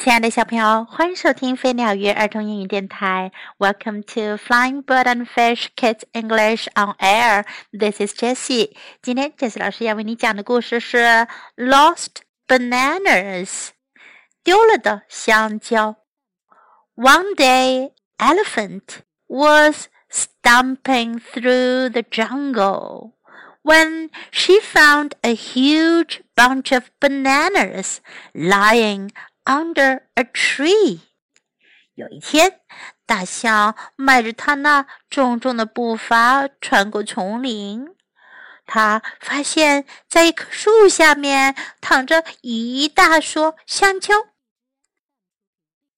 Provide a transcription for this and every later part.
亲爱的小朋友，欢迎收听飞鸟鱼儿童英语电台。Welcome to Flying Bird and Fish Kids English on Air. This is Jessie. 今天 Jessie 老师要为你讲的故事是《Lost Bananas》，丢了的香蕉。One day, Elephant was stomping through the jungle when she found a huge bunch of bananas lying under a tree。有一天，大象迈着它那重重的步伐穿过丛林，他发现，在一棵树下面躺着一大束香蕉。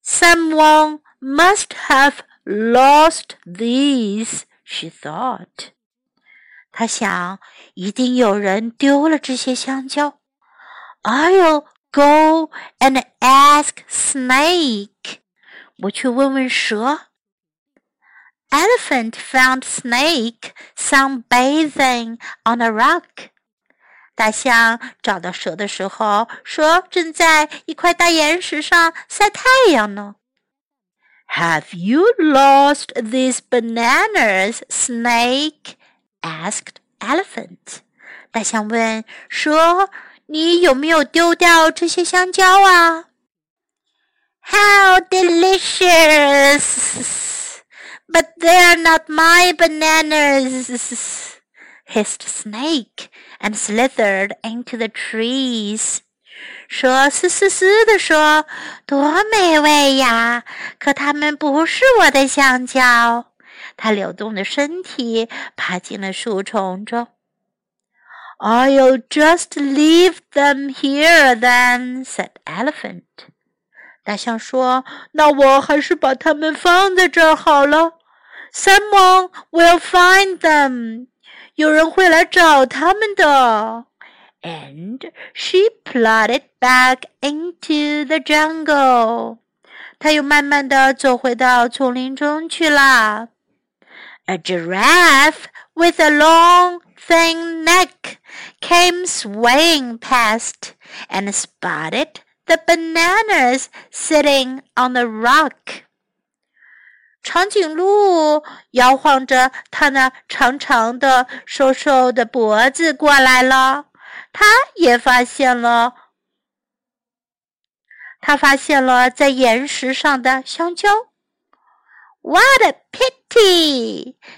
Someone must have lost these, she thought. 他想，一定有人丢了这些香蕉。I'll Go and ask Snake. 我去问问蛇。Elephant found Snake sunbathing on a rock. 大象找到蛇的时候，蛇正在一块大岩石上晒太阳呢。Have you lost these bananas, Snake? asked Elephant. 大象问蛇。 你有没有丢掉这些香蕉啊？How delicious! But they're not my bananas, hissed Snake and slithered into the trees. 说嘶嘶嘶的说，多美味呀！可它们不是我的香蕉。它扭动着身体，爬进了树丛中。I'll just leave them here then," said Elephant. 大象说：“那我还是把它们放在这儿好了。Someone will find them. 有人会来找他们的。” And she plodded back into the jungle. 她又慢慢的走回到丛林中去了。A giraffe with a long thin neck came swaying past and spotted the bananas sitting on the rock. 长颈鹿摇晃着它那长长的、瘦瘦的脖子过来了，它也发现了，它发现了在岩石上的香蕉。What a pity!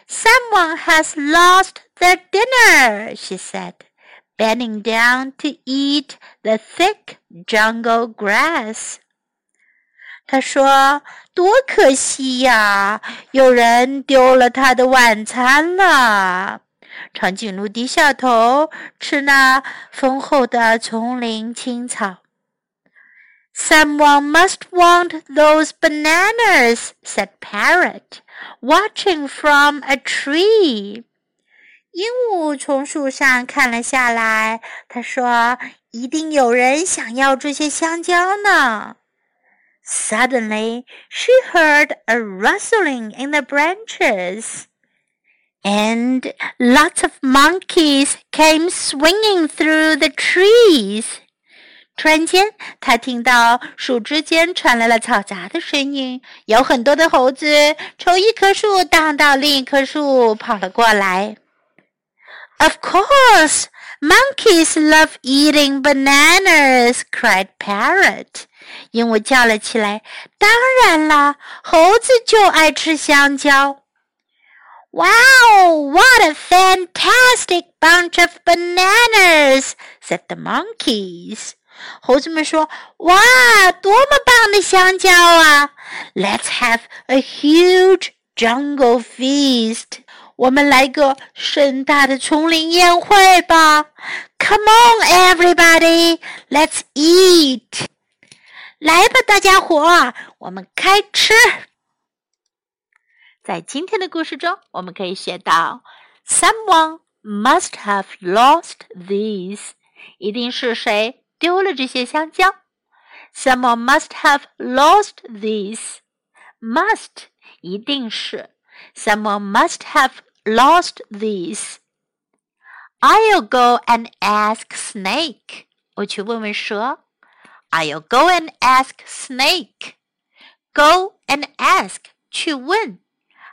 Someone has lost their dinner, she said, bending down to eat the thick jungle grass. 他说：“多可惜呀，有人丢了他的晚餐了。”长颈鹿低下头吃那丰厚的丛林青草。Someone must want those bananas, said Parrot, watching from a tree. 鹦鹉从树上看了下来，他说：“一定有人想要这些香蕉呢。” Suddenly, she heard a rustling in the branches, and lots of monkeys came swinging through the trees. 突然间，他听到树枝间传来了嘈杂的声音，有很多的猴子从一棵树荡到另一棵树跑了过来。Of course, monkeys love eating bananas," cried Parrot. 鹦鹉叫了起来：“当然啦，猴子就爱吃香蕉。” Wow, what a fantastic bunch of bananas! said the monkeys. 猴子们说：“哇，多么棒的香蕉啊！Let's have a huge jungle feast。我们来个盛大的丛林宴会吧！Come on, everybody, let's eat。来吧，大家伙，我们开吃。在今天的故事中，我们可以学到：Someone must have lost these。一定是谁？丢了这些香蕉。Someone must have lost these. Must 一定是。Someone must have lost these. I'll go and ask Snake. 我去问问蛇。 I'll go and ask Snake. Go and ask 去问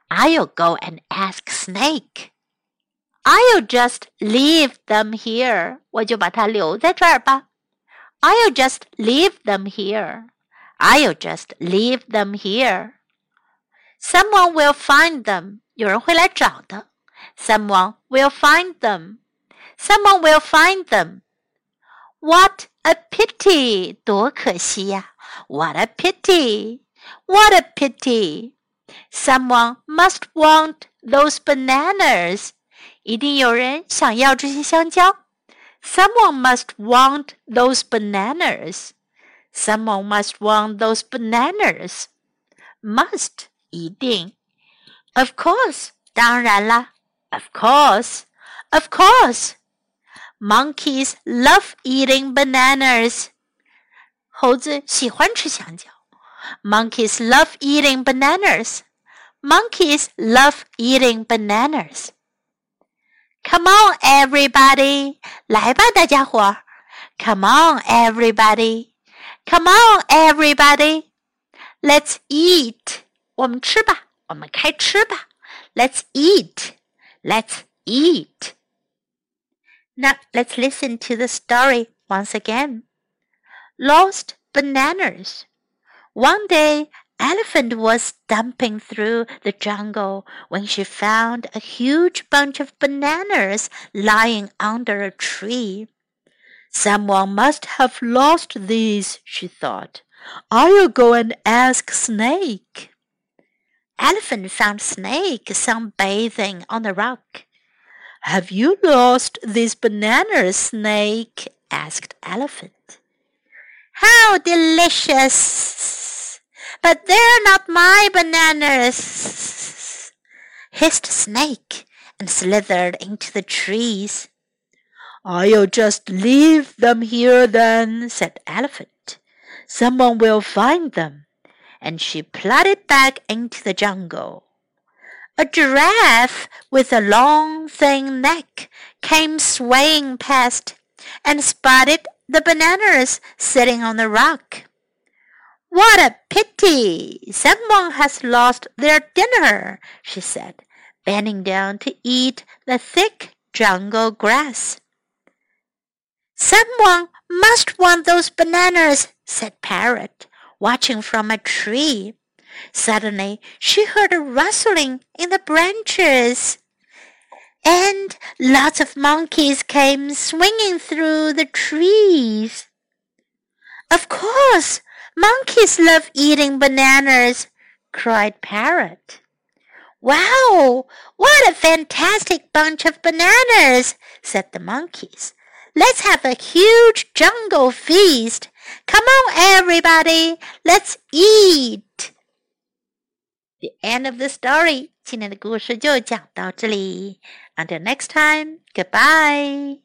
I'll go and ask Snake. I'll just leave them here. 我就把它留在这儿吧。 I'll just leave them here. I'll just leave them here. Someone will find them. 有人会来找的。Someone will find them. Someone will find them. What a pity! 多可惜呀、啊、！What a pity! What a pity! Someone must want those bananas. 一定有人想要这些香蕉。 Someone must want those bananas. Someone must want those bananas. Must 一定。Of course 当然啦。Of course. Of course. Monkeys love eating bananas. 猴子喜欢吃香蕉。Monkeys love eating bananas. Monkeys love eating bananas. Come on, everybody! 来吧，大家伙儿！Come on, everybody! Come on, everybody! Let's eat. 我们吃吧，我们开吃吧。Let's eat. Let's eat. Now let's listen to the story once again. Lost bananas. One day, Elephant was stumping through the jungle when she found a huge bunch of bananas lying under a tree. Someone must have lost these, she thought. I'll go and ask Snake. Elephant found Snake sunbathing on a rock. Have you lost these bananas, Snake? asked Elephant. How delicious! But they're not my bananas, hissed Snake and slithered into the trees. I'll just leave them here then, said Elephant. Someone will find them. And she plodded back into the jungle. A giraffe with a long, thin neck came swaying past and spotted the bananas sitting on the rock. What a pity! Someone has lost their dinner, she said, bending down to eat the thick jungle grass. Someone must want those bananas, said Parrot, watching from a tree. Suddenly she heard a rustling in the branches. And lots of monkeys came swinging through the trees. Of course, monkeys love eating bananas, cried Parrot. Wow, what a fantastic bunch of bananas, said the monkeys. Let's have a huge jungle feast. Come on, everybody, let's eat. The end of the story. 今天的故事就讲到这里。Until next time, goodbye.